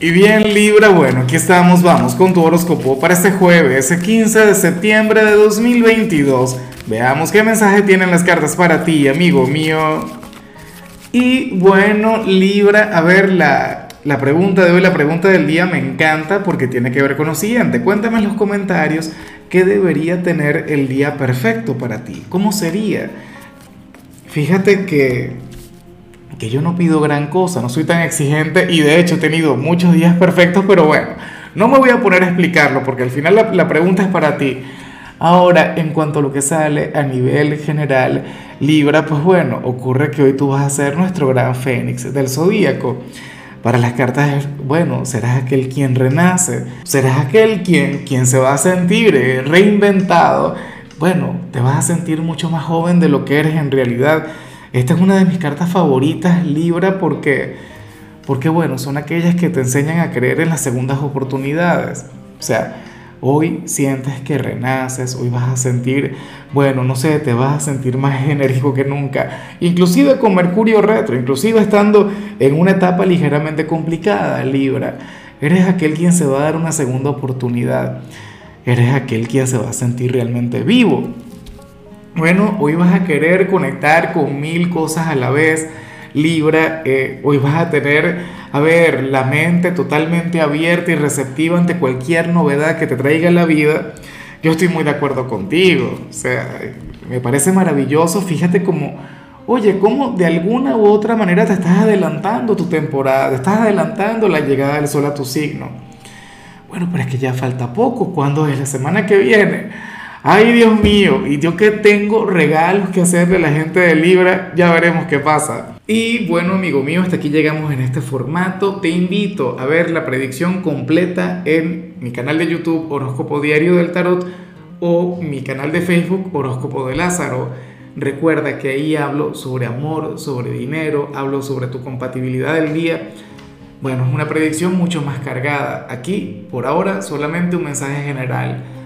Y bien Libra, bueno, aquí estamos, vamos con tu horóscopo para este jueves, 15 de septiembre de 2022. Veamos qué mensaje tienen las cartas para ti, amigo mío. Y bueno, Libra, a ver, la, la pregunta de hoy, la pregunta del día me encanta porque tiene que ver con lo siguiente. Cuéntame en los comentarios qué debería tener el día perfecto para ti. ¿Cómo sería? Fíjate que que yo no pido gran cosa, no soy tan exigente y de hecho he tenido muchos días perfectos, pero bueno, no me voy a poner a explicarlo porque al final la, pregunta es para ti. Ahora, en cuanto a lo que sale a nivel general, Libra, pues bueno, ocurre que hoy tú vas a ser nuestro gran fénix del zodíaco. Para las cartas, bueno, serás aquel quien renace, serás aquel quien, quien se va a sentir eh, reinventado. Bueno, te vas a sentir mucho más joven de lo que eres en realidad esta es una de mis cartas favoritas, Libra, porque, porque bueno, son aquellas que te enseñan a creer en las segundas oportunidades. O sea, hoy sientes que renaces, hoy vas a sentir, bueno, no sé, te vas a sentir más enérgico que nunca, inclusive con Mercurio retro, inclusive estando en una etapa ligeramente complicada, Libra. Eres aquel quien se va a dar una segunda oportunidad. Eres aquel quien se va a sentir realmente vivo. Bueno, hoy vas a querer conectar con mil cosas a la vez, Libra. Eh, hoy vas a tener, a ver, la mente totalmente abierta y receptiva ante cualquier novedad que te traiga la vida. Yo estoy muy de acuerdo contigo. O sea, me parece maravilloso. Fíjate cómo, oye, cómo de alguna u otra manera te estás adelantando tu temporada, te estás adelantando la llegada del sol a tu signo. Bueno, pero es que ya falta poco. ¿Cuándo es la semana que viene? Ay, Dios mío, y yo que tengo regalos que hacerle a la gente de Libra, ya veremos qué pasa. Y bueno, amigo mío, hasta aquí llegamos en este formato. Te invito a ver la predicción completa en mi canal de YouTube Horóscopo Diario del Tarot o mi canal de Facebook Horóscopo de Lázaro. Recuerda que ahí hablo sobre amor, sobre dinero, hablo sobre tu compatibilidad del día. Bueno, es una predicción mucho más cargada. Aquí, por ahora, solamente un mensaje general